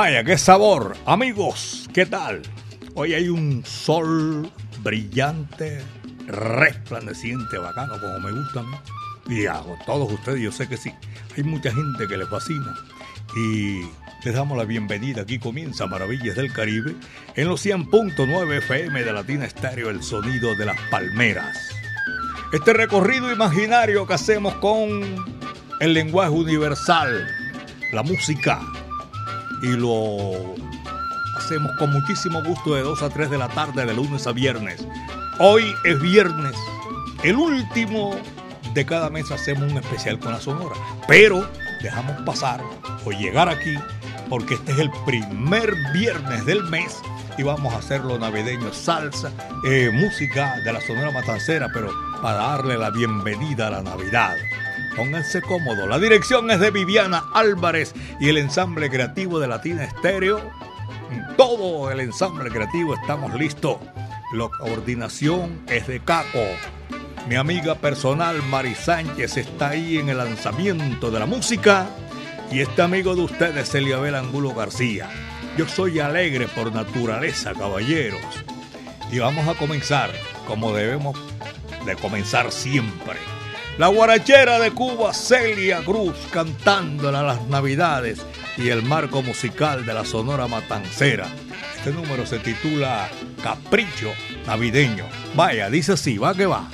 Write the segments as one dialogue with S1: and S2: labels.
S1: Vaya, qué sabor. Amigos, ¿qué tal? Hoy hay un sol brillante, resplandeciente, bacano, como me gusta a mí. Y a todos ustedes, yo sé que sí. Hay mucha gente que les fascina. Y les damos la bienvenida. Aquí comienza Maravillas del Caribe en los 100.9 FM de Latina Estéreo, el sonido de las palmeras. Este recorrido imaginario que hacemos con el lenguaje universal, la música y lo hacemos con muchísimo gusto de 2 a 3 de la tarde de lunes a viernes. Hoy es viernes, el último de cada mes hacemos un especial con la Sonora, pero dejamos pasar o llegar aquí porque este es el primer viernes del mes y vamos a hacerlo navideño, salsa, eh, música de la Sonora Matancera, pero para darle la bienvenida a la Navidad. Pónganse cómodos. La dirección es de Viviana Álvarez y el ensamble creativo de Latina Estéreo. Todo el ensamble creativo estamos listos. La coordinación es de Caco. Mi amiga personal Mari Sánchez está ahí en el lanzamiento de la música. Y este amigo de ustedes, Eliabel Angulo García. Yo soy alegre por naturaleza, caballeros. Y vamos a comenzar como debemos de comenzar siempre la guarachera de Cuba, Celia Cruz, cantándola las Navidades y el marco musical de la Sonora Matancera. Este número se titula Capricho Navideño. Vaya, dice así, va que va.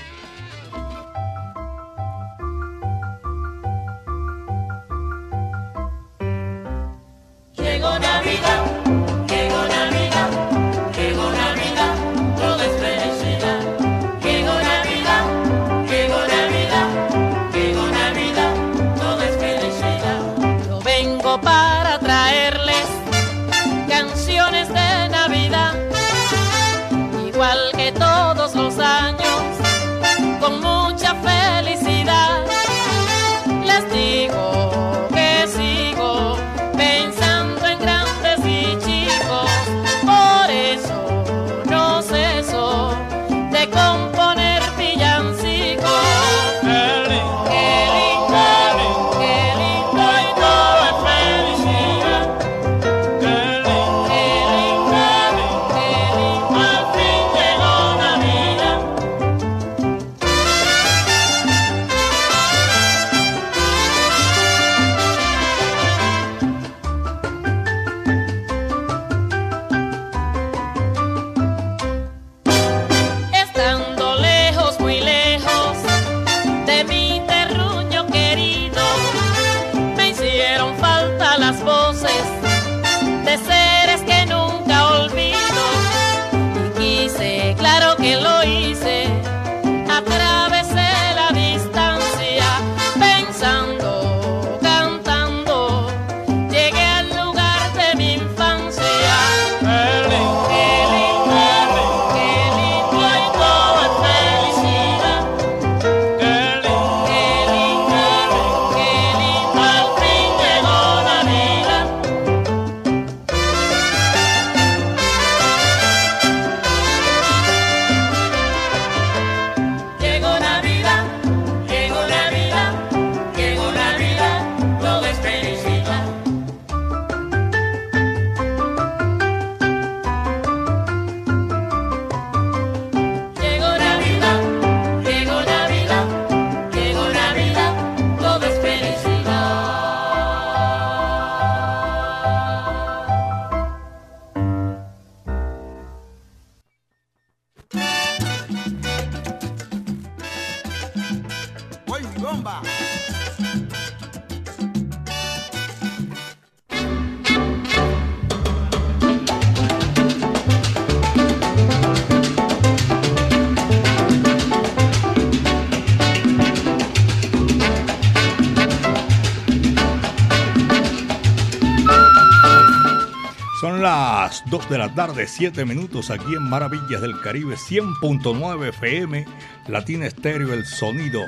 S1: 2 de la tarde, 7 minutos aquí en Maravillas del Caribe, 100.9 FM, Latina Estéreo, el sonido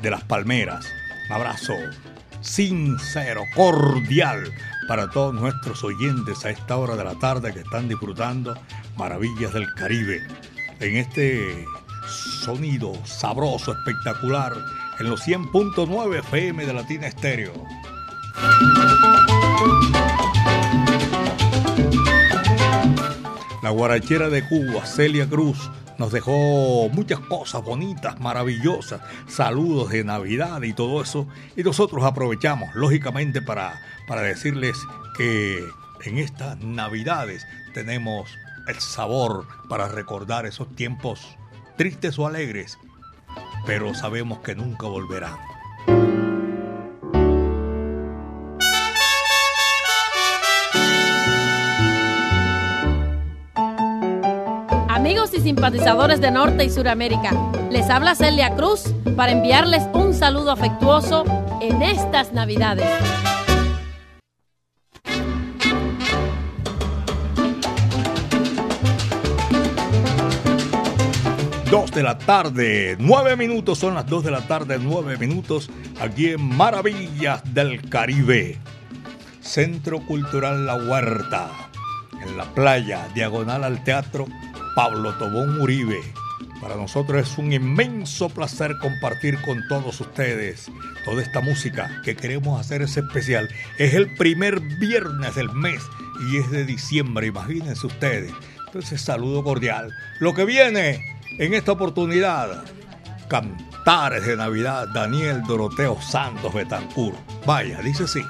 S1: de las palmeras. Un abrazo sincero, cordial para todos nuestros oyentes a esta hora de la tarde que están disfrutando Maravillas del Caribe. En este sonido sabroso, espectacular, en los 100.9 FM de Latina Estéreo. La guarachera de Cuba, Celia Cruz, nos dejó muchas cosas bonitas, maravillosas, saludos de Navidad y todo eso. Y nosotros aprovechamos, lógicamente, para, para decirles que en estas Navidades tenemos el sabor para recordar esos tiempos tristes o alegres, pero sabemos que nunca volverán.
S2: Amigos y simpatizadores de Norte y Suramérica, les habla Celia Cruz para enviarles un saludo afectuoso en estas Navidades.
S1: Dos de la tarde, nueve minutos, son las dos de la tarde, nueve minutos, aquí en Maravillas del Caribe. Centro Cultural La Huerta, en la playa, diagonal al teatro Pablo Tobón Uribe. Para nosotros es un inmenso placer compartir con todos ustedes toda esta música que queremos hacer ese especial. Es el primer viernes del mes y es de diciembre, imagínense ustedes. Entonces, saludo cordial. Lo que viene en esta oportunidad, Cantares de Navidad, Daniel Doroteo Santos Betancur. Vaya, dice así.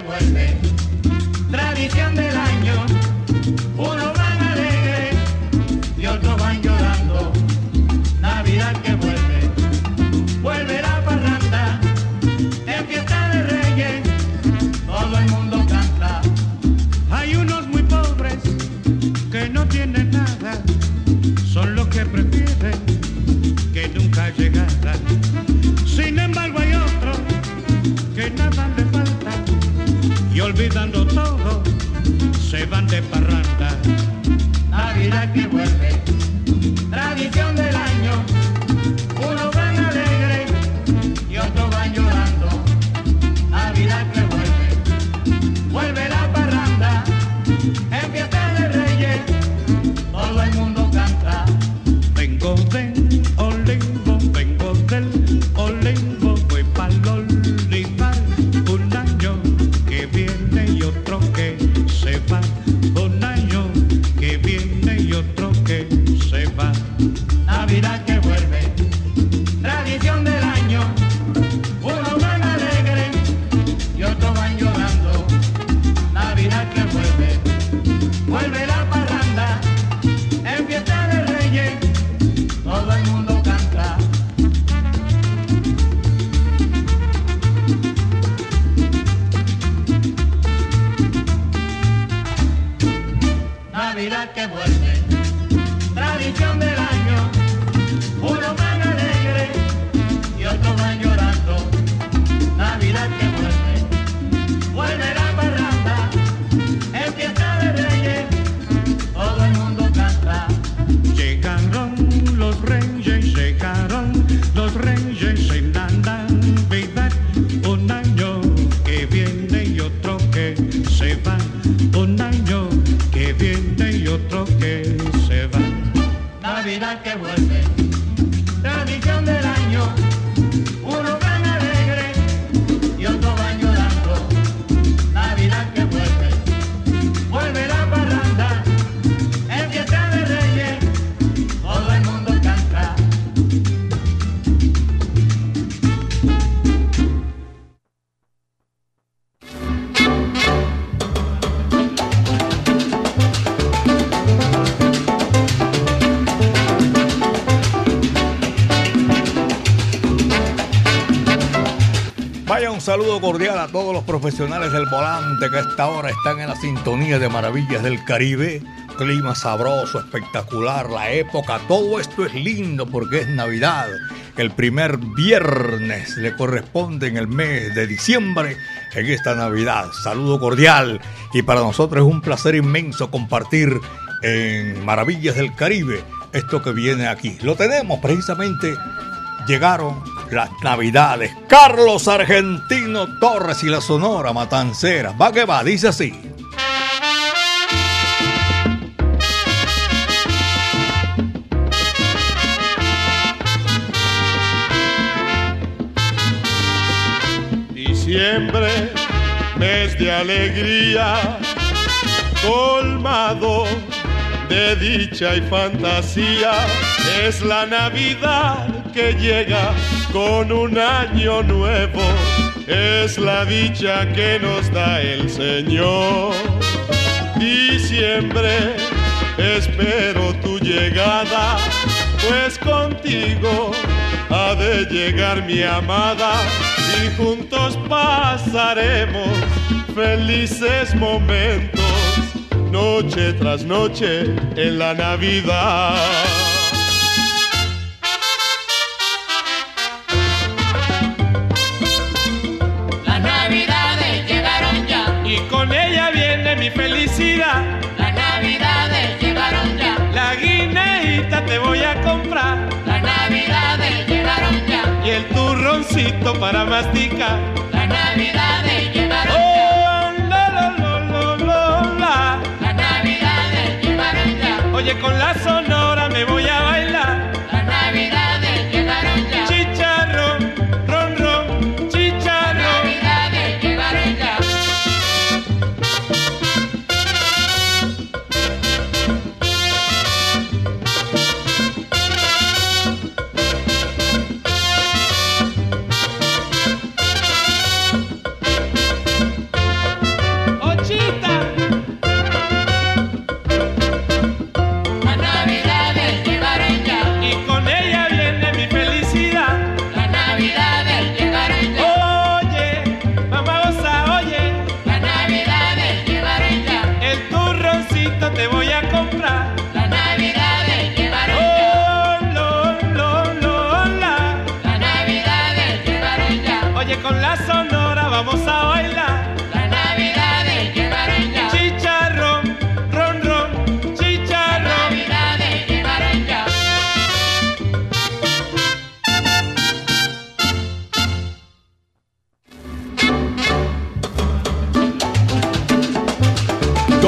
S3: Que
S1: profesionales del volante que a esta hora están en la sintonía de Maravillas del Caribe. Clima sabroso, espectacular, la época, todo esto es lindo porque es Navidad. El primer viernes le corresponde en el mes de diciembre en esta Navidad. Saludo cordial y para nosotros es un placer inmenso compartir en Maravillas del Caribe esto que viene aquí. Lo tenemos precisamente, llegaron las Navidades. Carlos Argentino Torres y la Sonora Matancera. Va que va, dice así.
S4: Diciembre, mes de alegría, colmado de dicha y fantasía, es la Navidad que llega con un año nuevo, es la dicha que nos da el Señor. Diciembre, espero tu llegada, pues contigo ha de llegar mi amada y juntos pasaremos felices momentos, noche tras noche en la Navidad. Para masticar.
S5: las navidades llegaron ya,
S4: Oh, la, la, la, la, la, la.
S5: ya,
S4: Oye, con la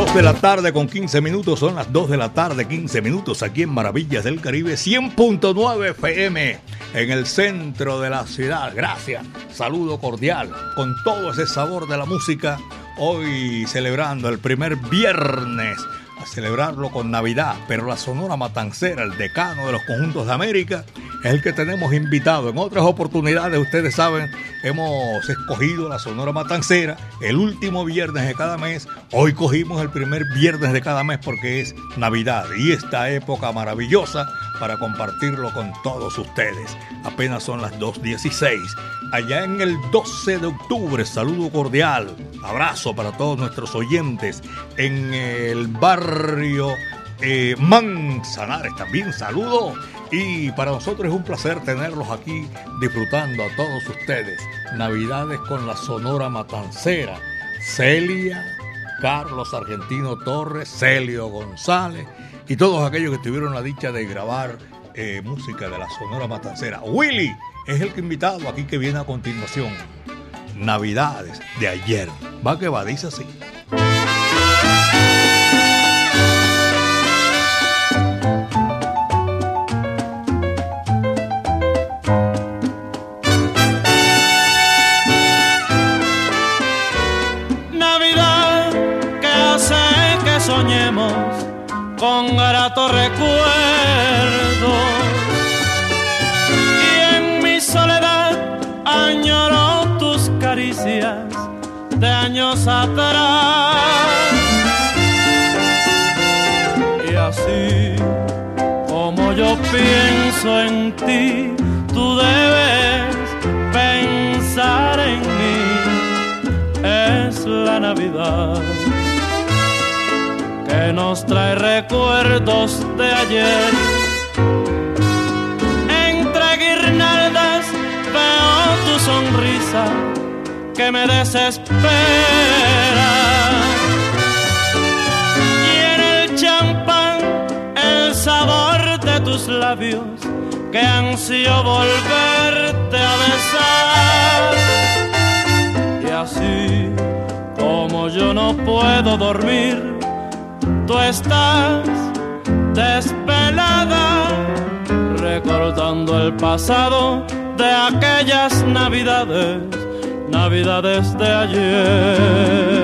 S1: 2 de la tarde con 15 minutos, son las 2 de la tarde, 15 minutos aquí en Maravillas del Caribe, 100.9 FM en el centro de la ciudad. Gracias, saludo cordial con todo ese sabor de la música. Hoy celebrando el primer viernes a celebrarlo con Navidad, pero la Sonora Matancera, el decano de los conjuntos de América, es el que tenemos invitado. En otras oportunidades, ustedes saben, hemos escogido la Sonora Matancera el último viernes de cada mes. Hoy cogimos el primer viernes de cada mes porque es Navidad y esta época maravillosa para compartirlo con todos ustedes. Apenas son las 2.16. Allá en el 12 de octubre, saludo cordial, abrazo para todos nuestros oyentes en el barrio eh, Manzanares también saludo. Y para nosotros es un placer tenerlos aquí disfrutando a todos ustedes. Navidades con la Sonora Matancera. Celia, Carlos Argentino Torres, Celio González y todos aquellos que tuvieron la dicha de grabar eh, música de la Sonora Matancera. Willy es el que invitado aquí que viene a continuación. Navidades de ayer. Va que va, dice así.
S6: Navidad que hace que soñemos con gratos recuerdos. De años atrás. Y así como yo pienso en ti, tú debes pensar en mí.
S7: la Navidad que nos trae recuerdos de ayer. Entre guirnaldas veo tu sonrisa que me desespera. Y en el champán el sabor de tus labios que ansio volverte a besar. Y así como yo no puedo dormir, tú estás desvelada, recordando el pasado de aquellas navidades, navidades de ayer.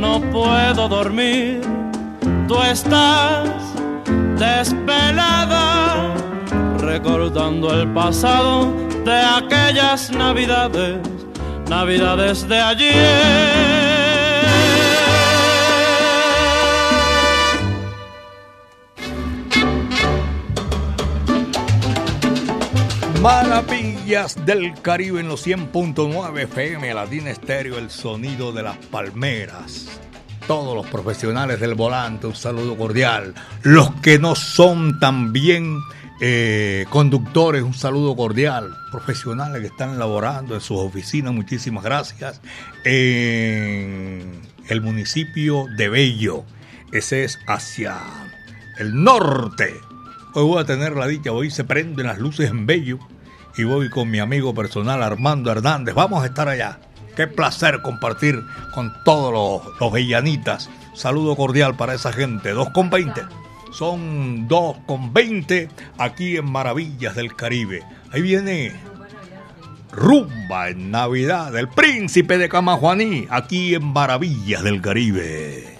S7: No puedo dormir, tú estás desvelada recordando el pasado de aquellas navidades, navidades de ayer.
S1: Del Caribe en los 100.9 FM, Latina Estéreo, el sonido de las palmeras. Todos los profesionales del volante, un saludo cordial. Los que no son también eh, conductores, un saludo cordial. Profesionales que están laborando en sus oficinas, muchísimas gracias. En el municipio de Bello, ese es hacia el norte. Hoy voy a tener la dicha, hoy se prenden las luces en Bello y voy con mi amigo personal Armando Hernández. Vamos a estar allá. Qué placer compartir con todos los, los. Saludo cordial para esa gente. 2 con 20. Son 2 con 20 aquí en Maravillas del Caribe. Ahí viene Rumba en Navidad, el príncipe de Camajuaní, aquí en Maravillas del Caribe.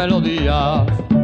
S5: Melodías.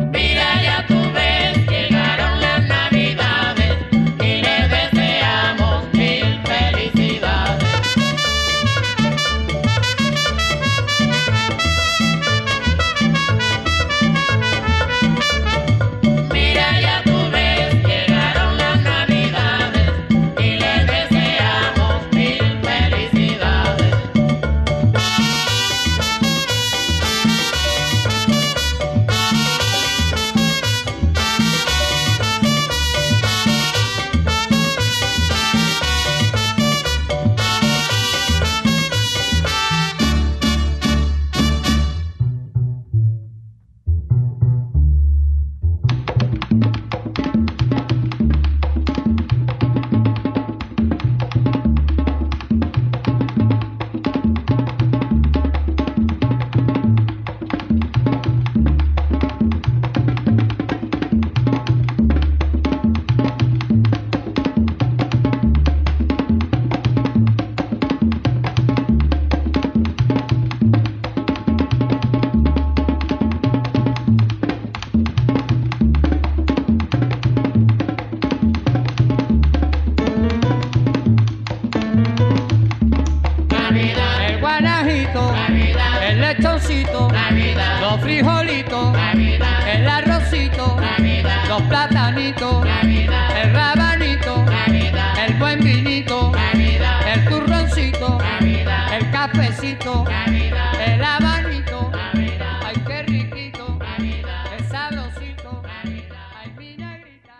S7: Cafecito,
S5: Navidad,
S7: el abanito,
S5: Navidad,
S7: ay qué riquito,
S5: Navidad,
S7: sabrosito, ay mi negrita.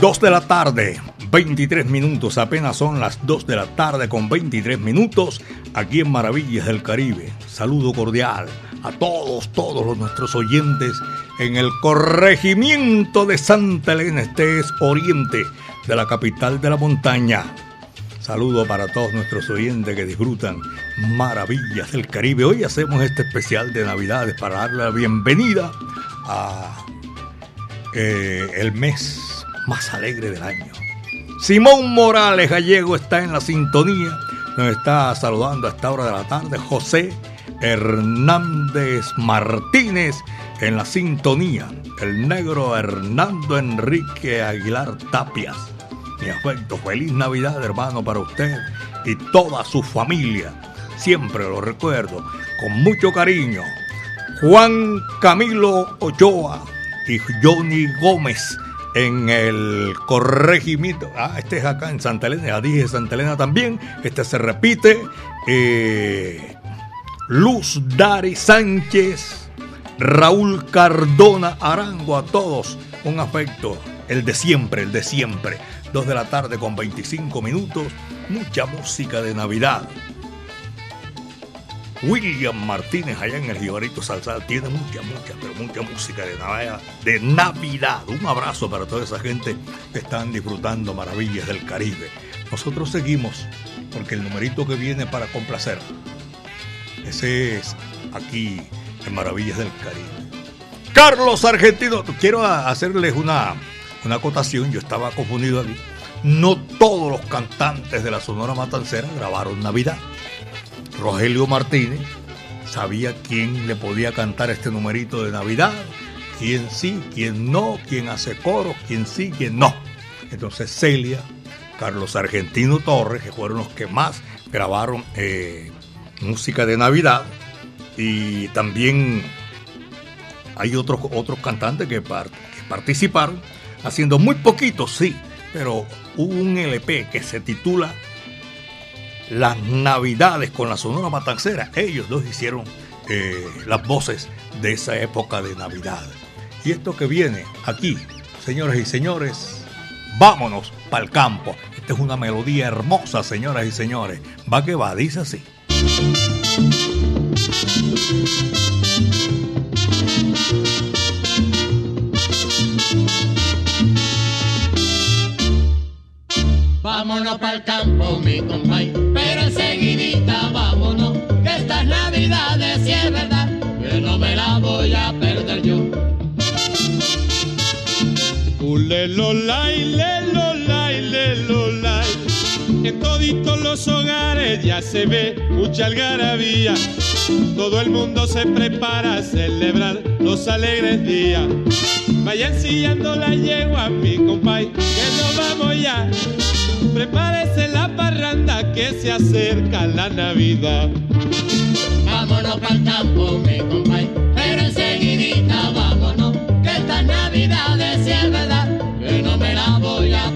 S1: Dos de la tarde, 23 minutos, apenas son las 2 de la tarde con 23 minutos aquí en Maravillas del Caribe. Saludo cordial a todos, todos los nuestros oyentes en el corregimiento de Santa Elena, este es oriente de la capital de la montaña. Saludo para todos nuestros oyentes que disfrutan Maravillas del Caribe. Hoy hacemos este especial de Navidades para darle la bienvenida a eh, el mes más alegre del año. Simón Morales Gallego está en la sintonía. Nos está saludando a esta hora de la tarde. José Hernández Martínez en la sintonía. El negro Hernando Enrique Aguilar Tapias. Mi afecto, feliz Navidad, hermano, para usted y toda su familia. Siempre lo recuerdo con mucho cariño. Juan Camilo Ochoa y Johnny Gómez en el corregimiento. Ah, este es acá en Santa Elena, ya dije Santa Elena también. Este se repite. Eh, Luz Dari Sánchez, Raúl Cardona Arango, a todos un afecto, el de siempre, el de siempre. Dos de la tarde con 25 minutos, mucha música de Navidad. William Martínez allá en el Jibarito Salsal tiene mucha, mucha, pero mucha música de Navidad, de Navidad. Un abrazo para toda esa gente que están disfrutando maravillas del Caribe. Nosotros seguimos porque el numerito que viene para complacer, ese es aquí en Maravillas del Caribe. Carlos Argentino, quiero hacerles una, una acotación, yo estaba confundido aquí. No todos los cantantes de la Sonora Matancera grabaron Navidad. Rogelio Martínez sabía quién le podía cantar este numerito de Navidad, quién sí, quién no, quién hace coro, quién sí, quién no. Entonces Celia, Carlos Argentino Torres, que fueron los que más grabaron eh, música de Navidad, y también hay otros, otros cantantes que participaron, haciendo muy poquitos, sí, pero hubo un LP que se titula las Navidades con la Sonora Matancera. Ellos dos hicieron eh, las voces de esa época de Navidad. Y esto que viene aquí, señoras y señores, vámonos para el campo. Esta es una melodía hermosa, señoras y señores. Va que va, dice así.
S5: Vámonos para el campo, mi compay, pero enseguidita vámonos, que estas navidades si es verdad, que no me la voy a perder yo.
S4: Ulelolay, lelolay, lelolay. En toditos los hogares ya se ve mucha algarabía. Todo el mundo se prepara a celebrar los alegres días. Vayan sillando la yegua, mi compay, que nos vamos ya. Prepárese la parranda que se acerca la Navidad.
S5: Vámonos para el campo, mi compay, pero enseguidita vámonos, que estas navidades si es verdad, que no me la voy a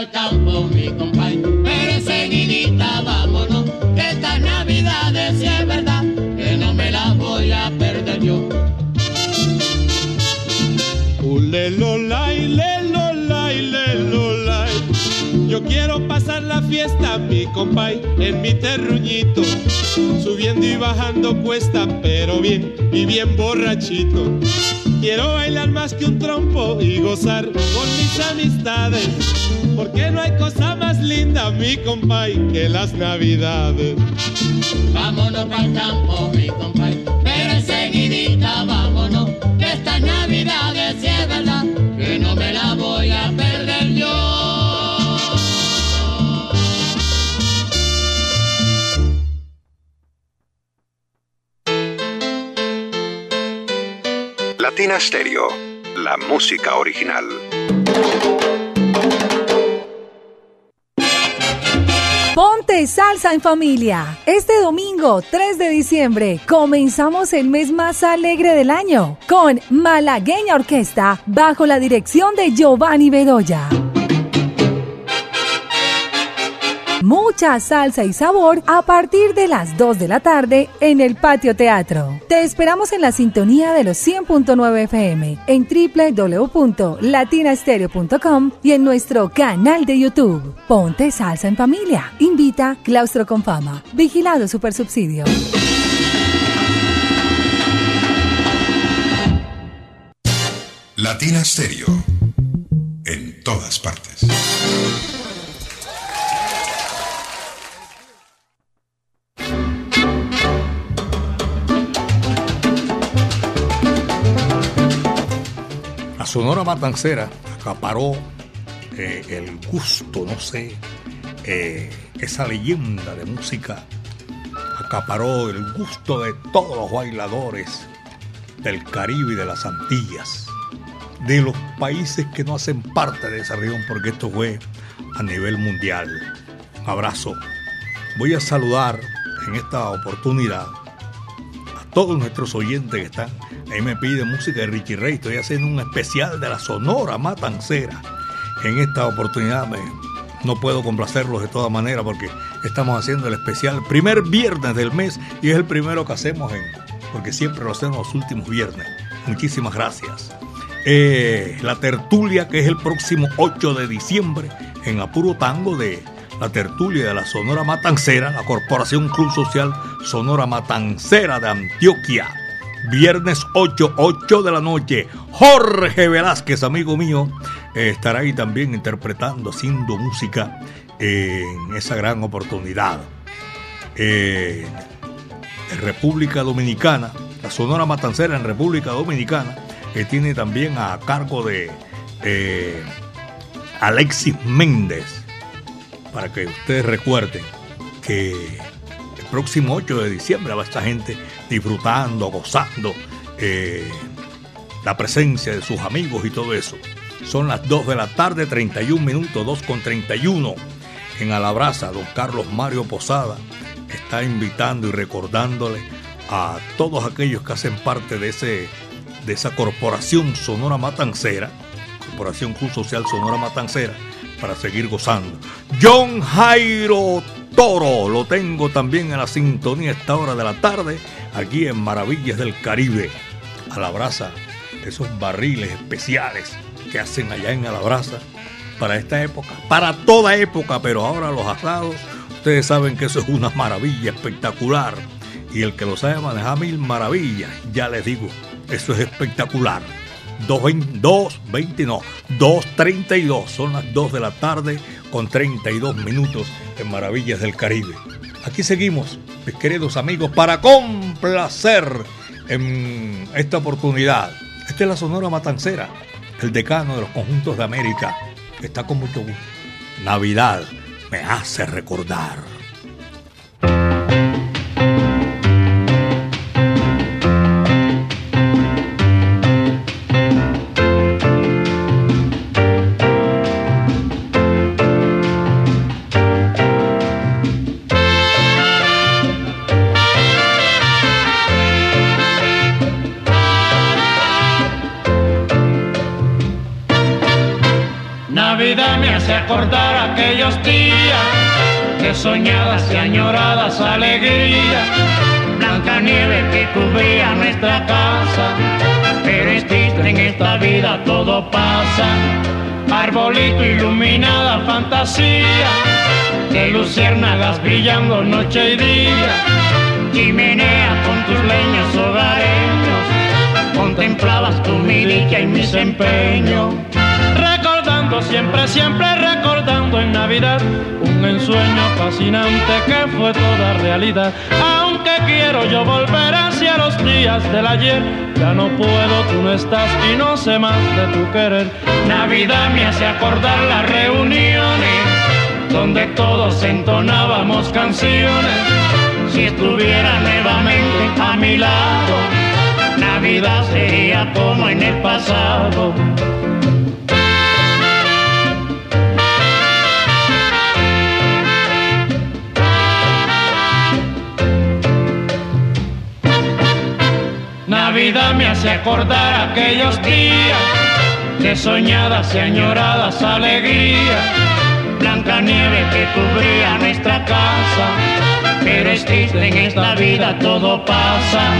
S5: Pa'l campo, mi compay, pero enseguidita vámonos, que estas navidades si es verdad, que no me las voy a perder yo.
S4: Ulelolay, lelolay, lelolay. Yo quiero pasar la fiesta, mi compay, en mi terruñito, subiendo y bajando cuesta, pero bien y bien borrachito. Quiero bailar más que un trompo y gozar con mis amistades, porque no hay cosa más linda, mi compay, que las navidades.
S5: Vámonos pa'l campo, mi compay, pero enseguidita vámonos, que estas navidades si es verdad, que no me la voy a
S8: La música original.
S9: Ponte salsa en familia. Este domingo 3 de diciembre comenzamos el mes más alegre del año con Malagueña Orquesta bajo la dirección de Giovanni Bedoya. Mucha salsa y sabor a partir de las 2 de la tarde en el Patio Teatro. Te esperamos en la sintonía de los 100.9 FM, en www.latinastereo.com y en nuestro canal de YouTube. Ponte salsa en familia. Invita Claustro con Fama. Vigilado Supersubsidio.
S10: Latina Stereo. En todas partes.
S1: Sonora Matancera acaparó eh, el gusto, no sé, eh, esa leyenda de música acaparó el gusto de todos los bailadores del Caribe y de las Antillas, de los países que no hacen parte de esa región, porque esto fue a nivel mundial. Un abrazo. Voy a saludar en esta oportunidad a todos nuestros oyentes que están. Ahí me pide música de Richie Ray. Estoy haciendo un especial de la Sonora Matancera. En esta oportunidad me, no puedo complacerlos de todas maneras porque estamos haciendo el especial primer viernes del mes y es el primero que hacemos porque siempre lo hacemos los últimos viernes. Muchísimas gracias. Eh, la tertulia que es el próximo 8 de diciembre en Apuro Tango de la tertulia de la Sonora Matancera, la Corporación Club Social Sonora Matancera de Antioquia. Viernes 8, 8 de la noche. Jorge Velázquez, amigo mío, eh, estará ahí también interpretando, haciendo música en esa gran oportunidad. Eh, en República Dominicana, la Sonora Matancera en República Dominicana, que tiene también a cargo de eh, Alexis Méndez, para que ustedes recuerden que próximo 8 de diciembre va esta gente disfrutando, gozando eh, la presencia de sus amigos y todo eso. Son las 2 de la tarde, 31 minutos, 2 con 31. En Alabraza, don Carlos Mario Posada está invitando y recordándole a todos aquellos que hacen parte de, ese, de esa corporación Sonora Matancera, Corporación Cruz Social Sonora Matancera, para seguir gozando. John Jairo Toro, lo tengo también en la sintonía a esta hora de la tarde, aquí en Maravillas del Caribe. A la brasa, esos barriles especiales que hacen allá en Alabraza para esta época, para toda época, pero ahora los asados, ustedes saben que eso es una maravilla espectacular. Y el que lo sabe manejar mil maravillas, ya les digo, eso es espectacular. 2.20, 2.20 no, 2.32, son las 2 de la tarde con 32 minutos en Maravillas del Caribe. Aquí seguimos, mis queridos amigos, para complacer en esta oportunidad. Esta es la Sonora Matancera, el decano de los conjuntos de América, está con mucho gusto. Navidad me hace recordar.
S7: Soñadas y añoradas alegrías. Blanca nieve que cubría nuestra casa, pero es triste en esta vida todo pasa. Arbolito iluminada fantasía, de luciérnagas brillando noche y día. Chimenea con tus leños hogareños, contemplabas tu milicia y mis empeños siempre, siempre recordando en Navidad un ensueño fascinante que fue toda realidad. Aunque quiero yo volver hacia los días del ayer, ya no puedo, tú no estás y no sé más de tu querer. Navidad me hace acordar las reuniones donde todos entonábamos canciones. Si estuviera nuevamente a mi lado, Navidad sería como en el pasado. Navidad me hace acordar aquellos días de soñadas y añoradas alegrías. Blanca nieve que cubría nuestra casa, pero es triste en esta vida todo pasa.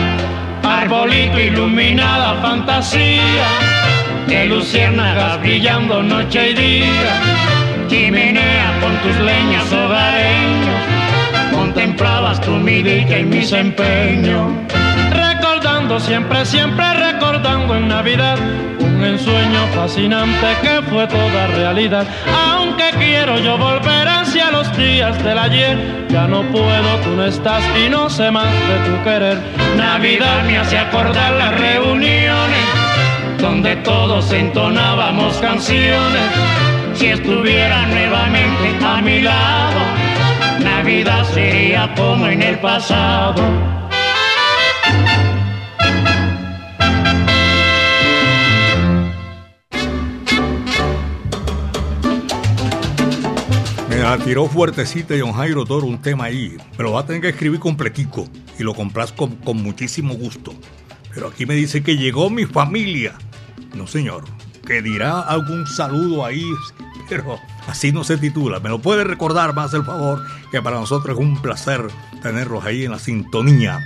S7: Arbolito iluminada fantasía, de luciérnagas brillando noche y día. Chimenea con tus leñas hogareños, contemplabas tu milicia y mis empeños siempre, siempre recordando en Navidad un ensueño fascinante que fue toda realidad. Aunque quiero yo volver hacia los días del ayer, ya no puedo, tú no estás y no sé más de tu querer. Navidad me hace acordar las reuniones donde todos entonábamos canciones. Si estuviera nuevamente a mi lado, Navidad sería como en el pasado.
S1: La tiró fuertecita John Jairo Toro un tema ahí. Me lo va a tener que escribir completico y lo complazco con, con muchísimo gusto. Pero aquí me dice que llegó mi familia. No, señor. Que dirá algún saludo ahí, pero así no se titula. Me lo puede recordar más el favor, que para nosotros es un placer tenerlos ahí en la sintonía.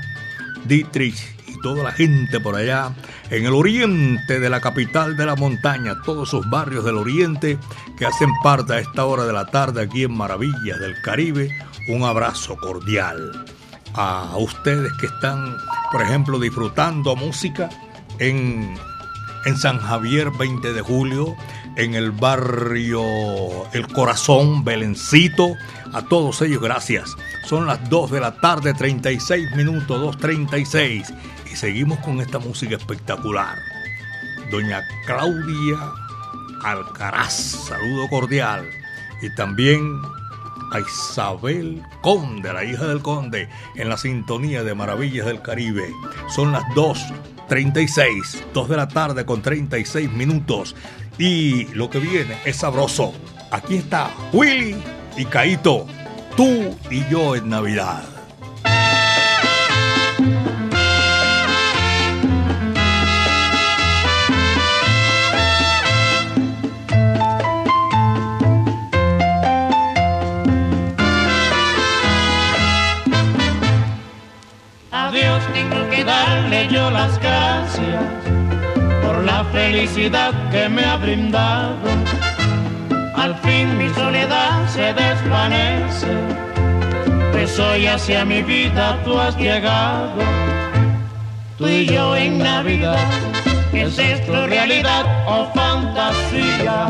S1: Dietrich toda la gente por allá en el oriente de la capital de la montaña, todos esos barrios del oriente que hacen parte a esta hora de la tarde aquí en Maravillas del Caribe, un abrazo cordial. A ustedes que están, por ejemplo, disfrutando música en, en San Javier 20 de julio, en el barrio El Corazón, Belencito, a todos ellos gracias. Son las 2 de la tarde, 36 minutos, 2.36 seguimos con esta música espectacular. Doña Claudia Alcaraz, saludo cordial. Y también a Isabel Conde, la hija del Conde, en la sintonía de Maravillas del Caribe. Son las 2.36, 2 de la tarde con 36 minutos. Y lo que viene es sabroso. Aquí está Willy y Caito, tú y yo en Navidad.
S7: Yo las gracias por la felicidad que me ha brindado. Al fin mi soledad se desvanece, pues hoy hacia mi vida tú has llegado. Tú y yo en Navidad, ¿es esto realidad o fantasía?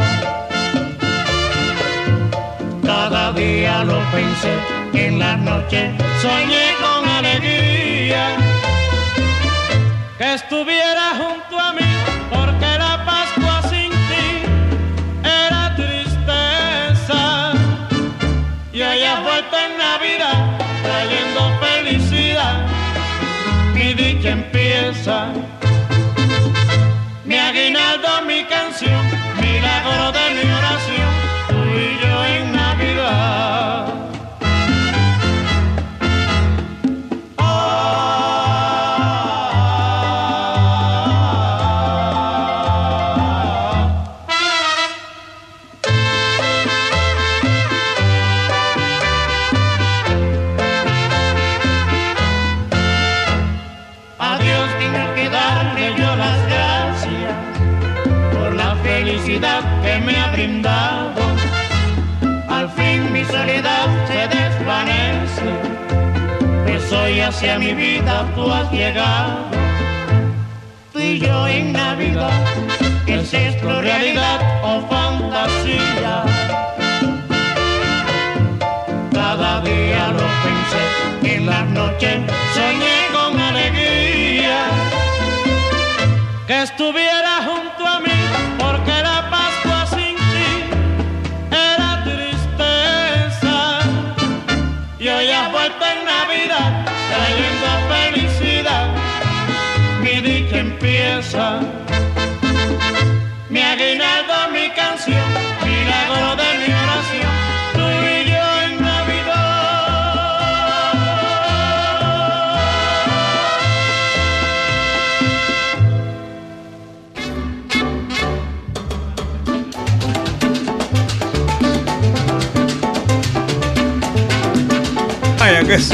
S7: Cada día lo pensé, en la noche soñé con alegría que estuviera junto a mí, porque la Pascua sin ti era tristeza. Y ella vuelta en Navidad, trayendo felicidad, mi dicha empieza. Mi aguinaldo, mi canción, milagro de mi oración,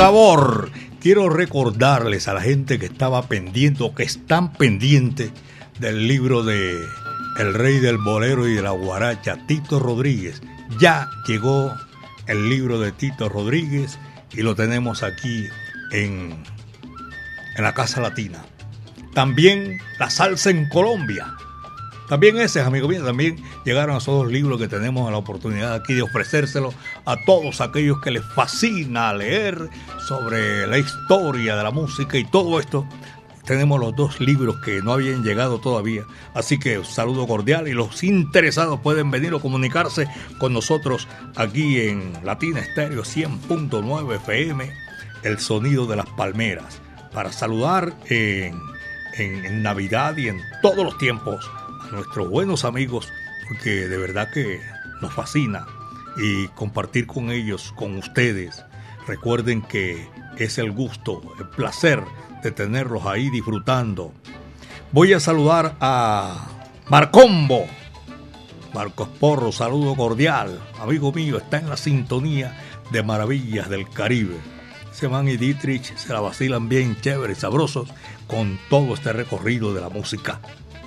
S1: sabor! Quiero recordarles a la gente que estaba pendiente o que están pendientes del libro de El Rey del Bolero y de la Guaracha, Tito Rodríguez. Ya llegó el libro de Tito Rodríguez y lo tenemos aquí en, en la Casa Latina. También la salsa en Colombia. También ese, amigo mío, también llegaron esos dos libros que tenemos la oportunidad aquí de ofrecérselos a todos aquellos que les fascina leer sobre la historia de la música y todo esto. Tenemos los dos libros que no habían llegado todavía, así que saludo cordial y los interesados pueden venir o comunicarse con nosotros aquí en Latina Estéreo 100.9 FM, el sonido de las palmeras, para saludar en, en Navidad y en todos los tiempos nuestros buenos amigos, porque de verdad que nos fascina y compartir con ellos, con ustedes. Recuerden que es el gusto, el placer de tenerlos ahí disfrutando. Voy a saludar a Marcombo. Marcos Porro, saludo cordial. Amigo mío, está en la sintonía de Maravillas del Caribe. Seman y Dietrich se la vacilan bien chéveres, sabrosos, con todo este recorrido de la música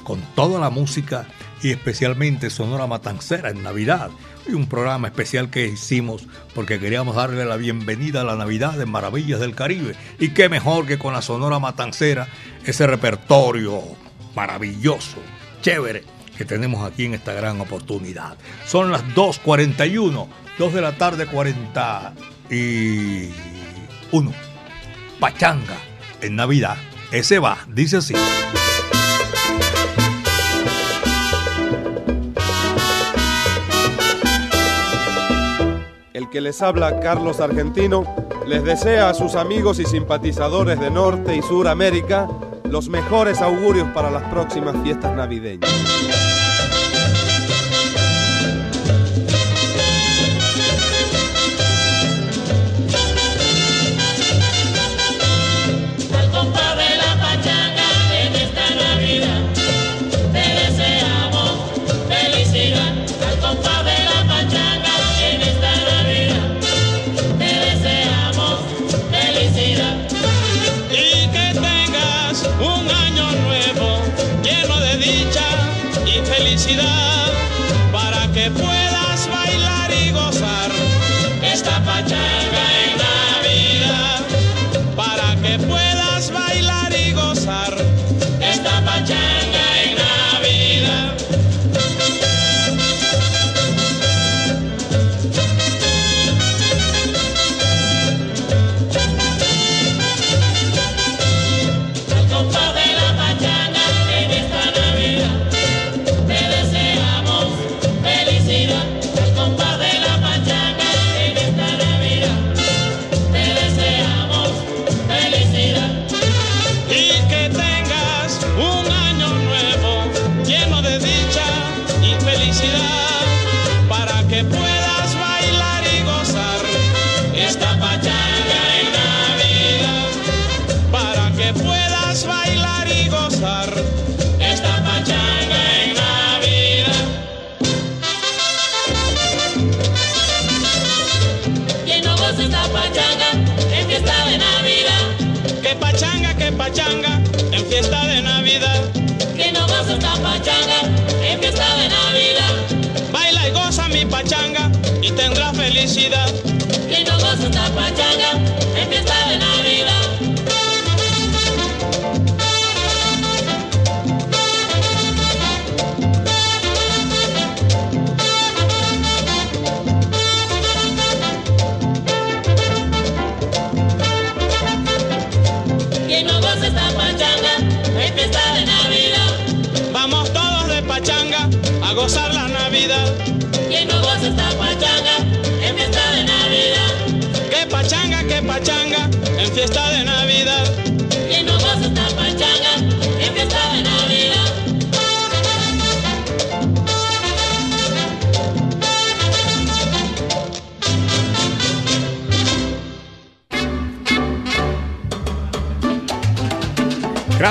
S1: con toda la música y especialmente Sonora Matancera en Navidad. Y un programa especial que hicimos porque queríamos darle la bienvenida a la Navidad de Maravillas del Caribe. Y qué mejor que con la Sonora Matancera, ese repertorio maravilloso, chévere, que tenemos aquí en esta gran oportunidad. Son las 2.41, 2 de la tarde 41. Pachanga en Navidad. Ese va, dice así.
S11: El que les habla, Carlos Argentino, les desea a sus amigos y simpatizadores de Norte y Sur América los mejores augurios para las próximas fiestas navideñas.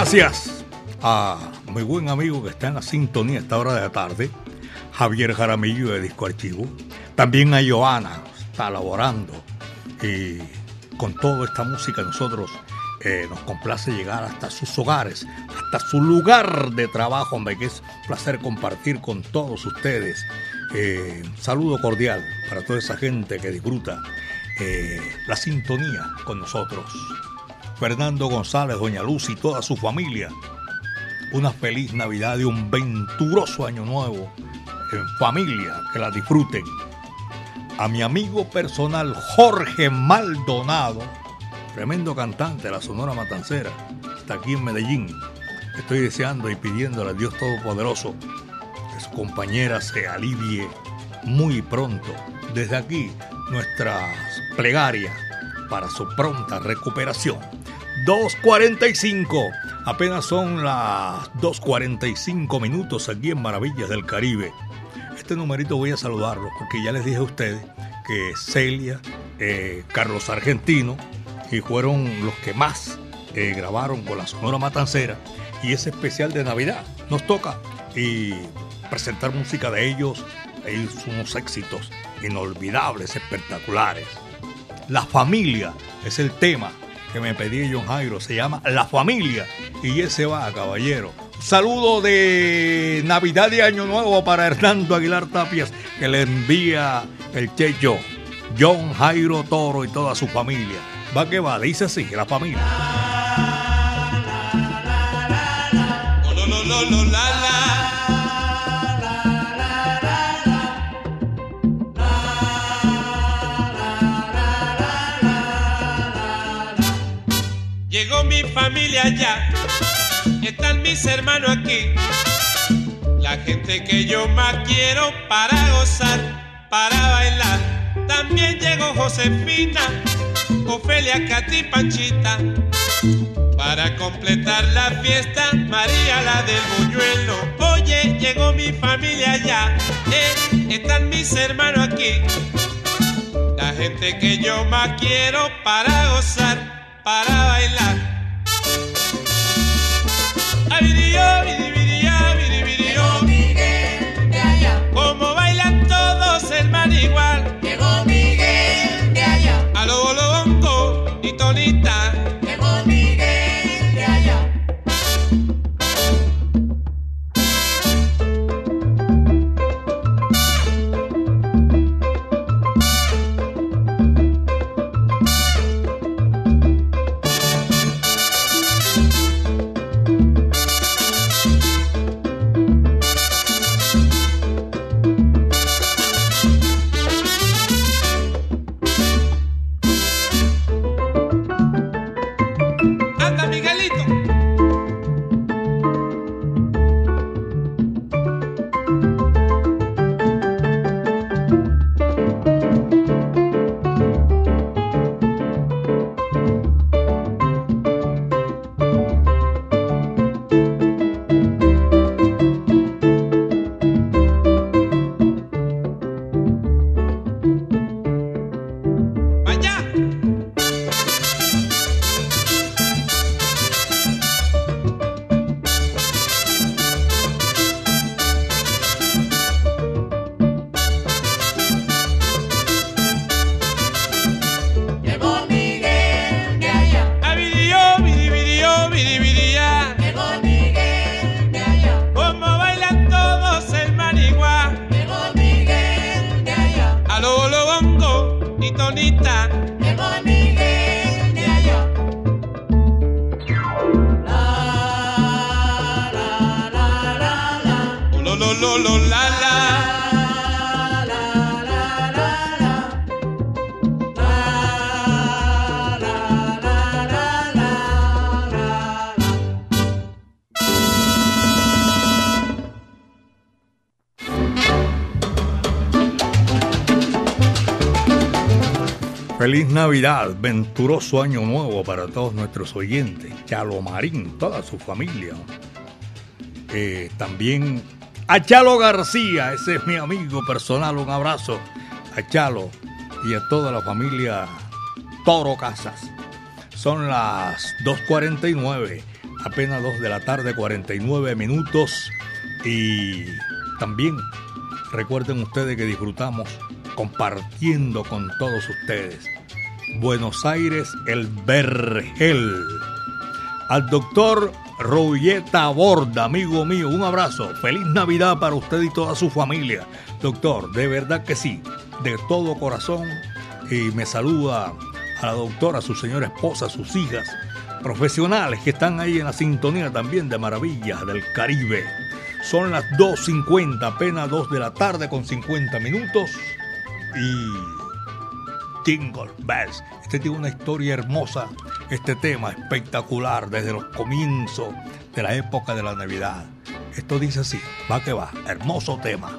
S1: Gracias a mi buen amigo que está en la sintonía a esta hora de la tarde, Javier Jaramillo de Disco Archivo. También a Joana, está laborando. Y con toda esta música nosotros eh, nos complace llegar hasta sus hogares, hasta su lugar de trabajo, hombre, que es un placer compartir con todos ustedes. Eh, un saludo cordial para toda esa gente que disfruta eh, la sintonía con nosotros. Fernando González, Doña Luz y toda su familia. Una feliz Navidad y un venturoso año nuevo en familia, que la disfruten. A mi amigo personal Jorge Maldonado, tremendo cantante de la Sonora Matancera, está aquí en Medellín. Estoy deseando y pidiéndole a Dios Todopoderoso que su compañera se alivie muy pronto. Desde aquí, nuestras plegarias para su pronta recuperación. 2.45. Apenas son las 2.45 minutos aquí en Maravillas del Caribe. Este numerito voy a saludarlo porque ya les dije a ustedes que Celia, eh, Carlos Argentino, y fueron los que más eh, grabaron con la Sonora Matancera y ese especial de Navidad. Nos toca y presentar música de ellos, ellos unos éxitos inolvidables, espectaculares. La familia es el tema que me pedí John Jairo, se llama La Familia. Y ese va, caballero. Saludo de Navidad y Año Nuevo para Hernando Aguilar Tapias, que le envía el Checho, John Jairo Toro y toda su familia. Va que va, dice así, la familia.
S4: Mi familia ya, están mis hermanos aquí, la gente que yo más quiero para gozar, para bailar. También llegó Josefina, Ofelia, Katy, Panchita, para completar la fiesta, María la del buñuelo. Oye, llegó mi familia ya, eh, están mis hermanos aquí, la gente que yo más quiero para gozar para bailar. Ay, Dios,
S1: Navidad, venturoso año nuevo para todos nuestros oyentes. Chalo Marín, toda su familia. Eh, también a Chalo García, ese es mi amigo personal, un abrazo a Chalo y a toda la familia Toro Casas. Son las 2.49, apenas 2 de la tarde, 49 minutos. Y también recuerden ustedes que disfrutamos compartiendo con todos ustedes. Buenos Aires, el Vergel. Al doctor Royeta Borda, amigo mío, un abrazo. Feliz Navidad para usted y toda su familia. Doctor, de verdad que sí, de todo corazón. Y me saluda a la doctora, su señora esposa, sus hijas, profesionales que están ahí en la sintonía también de Maravillas del Caribe. Son las 2.50, apenas 2 de la tarde con 50 minutos. Y Jingle Bells. Este tiene una historia hermosa, este tema espectacular desde los comienzos de la época de la Navidad. Esto dice así, va que va, hermoso tema.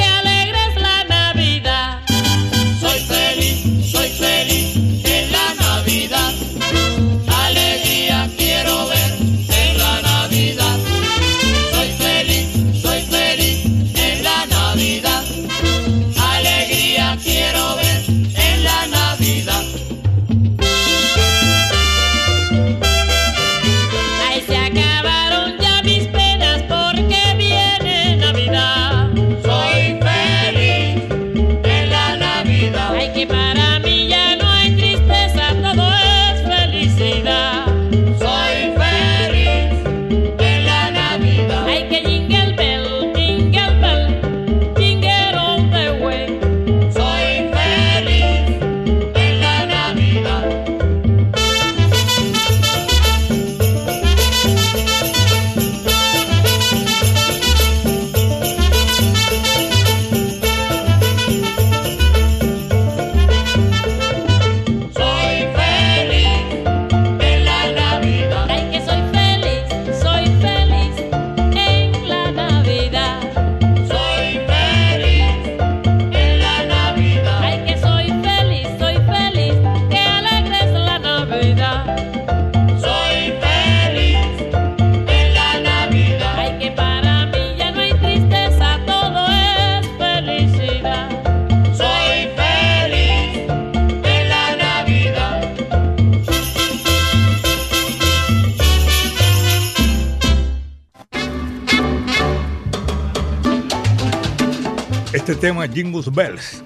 S1: Bells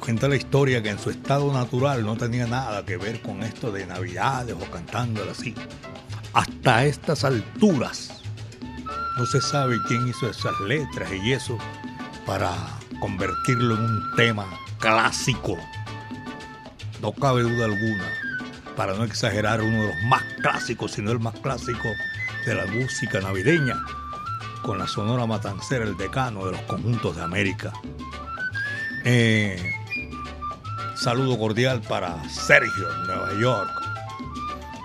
S1: cuenta la historia que en su estado natural no tenía nada que ver con esto de navidades o cantándolo así. Hasta estas alturas no se sabe quién hizo esas letras y eso para convertirlo en un tema clásico. No cabe duda alguna, para no exagerar, uno de los más clásicos, sino el más clásico de la música navideña con la Sonora Matancera, el decano de los conjuntos de América. Eh, saludo cordial para Sergio, en Nueva York.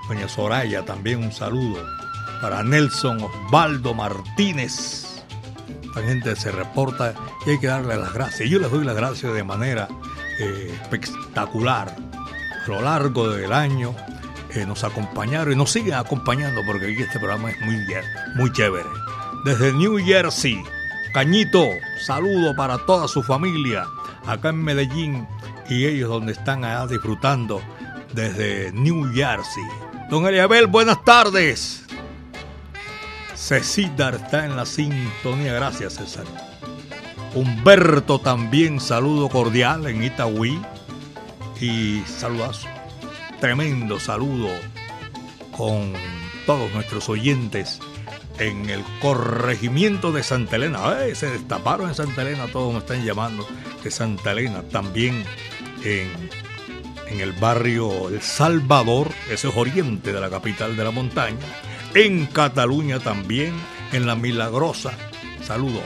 S1: Doña Soraya, también un saludo para Nelson Osvaldo Martínez. La gente se reporta y hay que darle las gracias. Yo les doy las gracias de manera eh, espectacular. A lo largo del año eh, nos acompañaron y nos siguen acompañando porque este programa es muy, muy chévere desde New Jersey. Cañito, saludo para toda su familia acá en Medellín y ellos donde están allá disfrutando desde New Jersey. Don Eliabel, buenas tardes. Cecídar está en la sintonía, gracias César. Humberto también, saludo cordial en Itagüí y saludazo. Tremendo saludo con todos nuestros oyentes en el corregimiento de Santa Elena. se destaparon en Santa Elena, todos me están llamando de Santa Elena. También en, en el barrio El Salvador, ese es oriente de la capital de la montaña. En Cataluña también, en La Milagrosa. Saludo.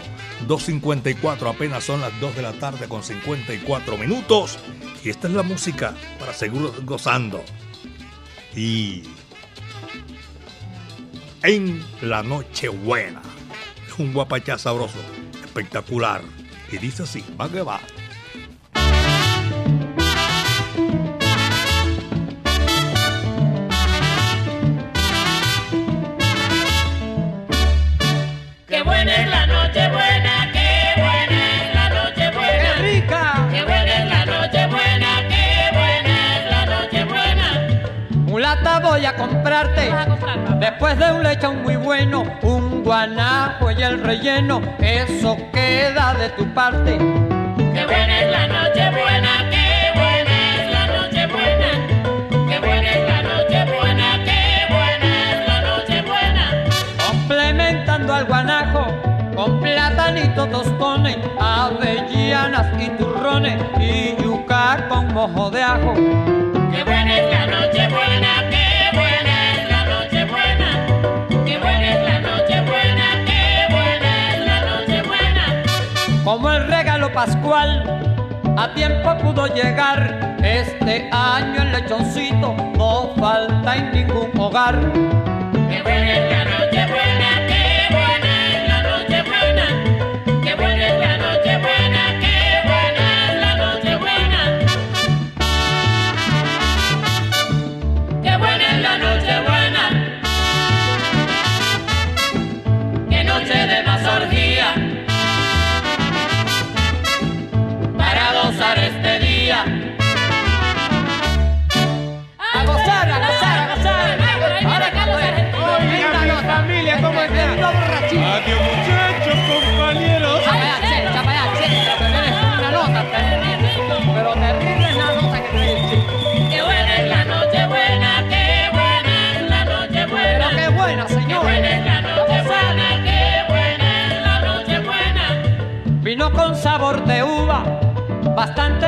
S1: 2.54, apenas son las 2 de la tarde con 54 minutos. Y esta es la música para seguir gozando. Y en la noche buena. Es un guapachá sabroso, espectacular. Y dice así, va que va.
S12: Voy a comprarte. Después de un lechón muy bueno, un guanajo y el relleno, eso queda de tu parte.
S5: Qué buena es la noche buena, qué buena es la noche buena. Qué buena es la noche buena, qué buena es la noche buena.
S12: Complementando al guanajo con platanito tostones, avellanas y turrones y yuca con mojo de ajo. Como el regalo pascual, a tiempo pudo llegar. Este año el lechoncito no falta en ningún hogar.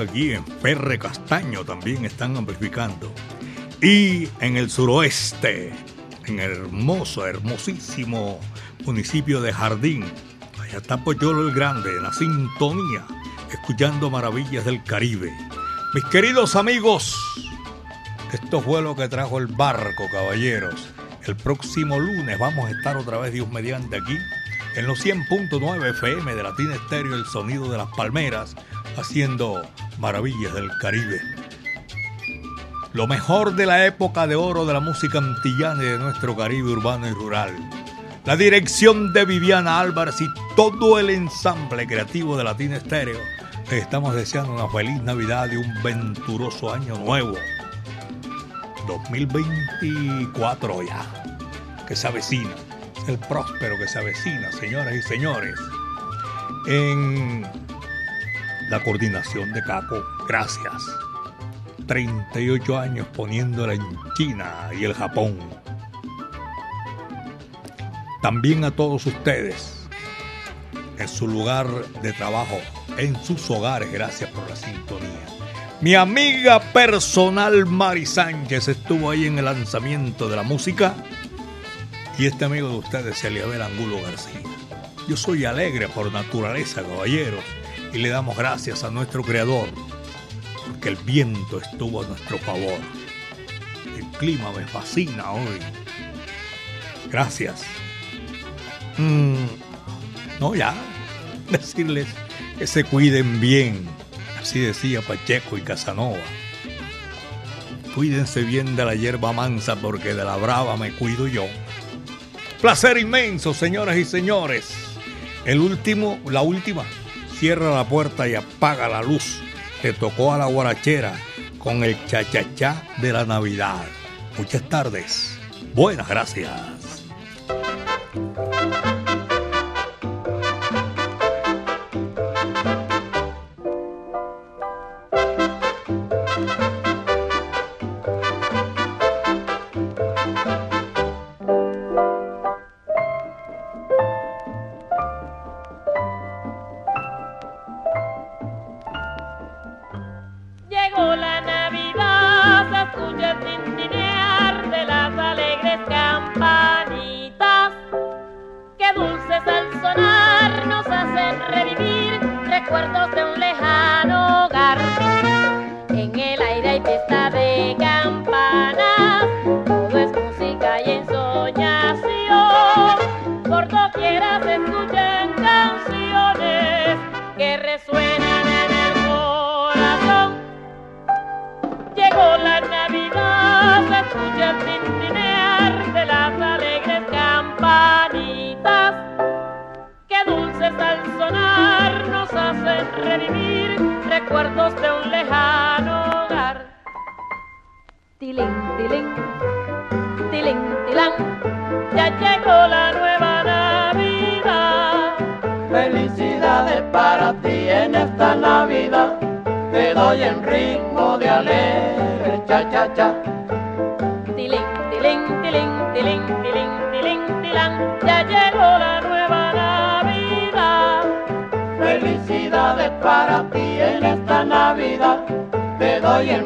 S1: Aquí en Ferre Castaño también están amplificando. Y en el suroeste, en el hermoso, hermosísimo municipio de Jardín, allá está Poyolo el Grande, en la sintonía, escuchando maravillas del Caribe. Mis queridos amigos, esto fue lo que trajo el barco, caballeros. El próximo lunes vamos a estar otra vez, Dios mediante, aquí, en los 100.9 FM de Latina Estéreo, el sonido de las palmeras, haciendo maravillas del Caribe. Lo mejor de la época de oro de la música antillana y de nuestro Caribe urbano y rural. La dirección de Viviana Álvarez y todo el ensamble creativo de Latina Estéreo. Les estamos deseando una feliz Navidad y un venturoso año nuevo. 2024 ya, que se avecina. El próspero que se avecina, señoras y señores. En la coordinación de Caco, gracias. 38 años poniéndola en China y el Japón. También a todos ustedes, en su lugar de trabajo, en sus hogares, gracias por la sintonía.
S2: Mi amiga personal Mari Sánchez estuvo ahí en el lanzamiento de la música. Y este amigo de ustedes, Eliabel Angulo García. Yo soy alegre por naturaleza, caballeros, y le damos gracias a nuestro Creador, porque el viento estuvo a nuestro favor. El clima me fascina hoy. Gracias. Mm, no, ya. Decirles que se cuiden bien Así decía Pacheco y Casanova. Cuídense bien de la hierba mansa porque de la brava me cuido yo. Placer inmenso, señoras y señores. El último, la última, cierra la puerta y apaga la luz. que tocó a la guarachera con el cha-cha-cha de la Navidad. Muchas tardes. Buenas gracias. tilín, tilín, tilín, tilán. Ya llegó la nueva Navidad.
S5: Felicidades para ti en esta Navidad. Te doy en ritmo de alegre cha cha cha.
S2: Tilín, tilín, tilín, tilín, tilín, tilín, tilán. Ya llegó la nueva Navidad.
S5: Felicidades para ti en esta Navidad. Te doy en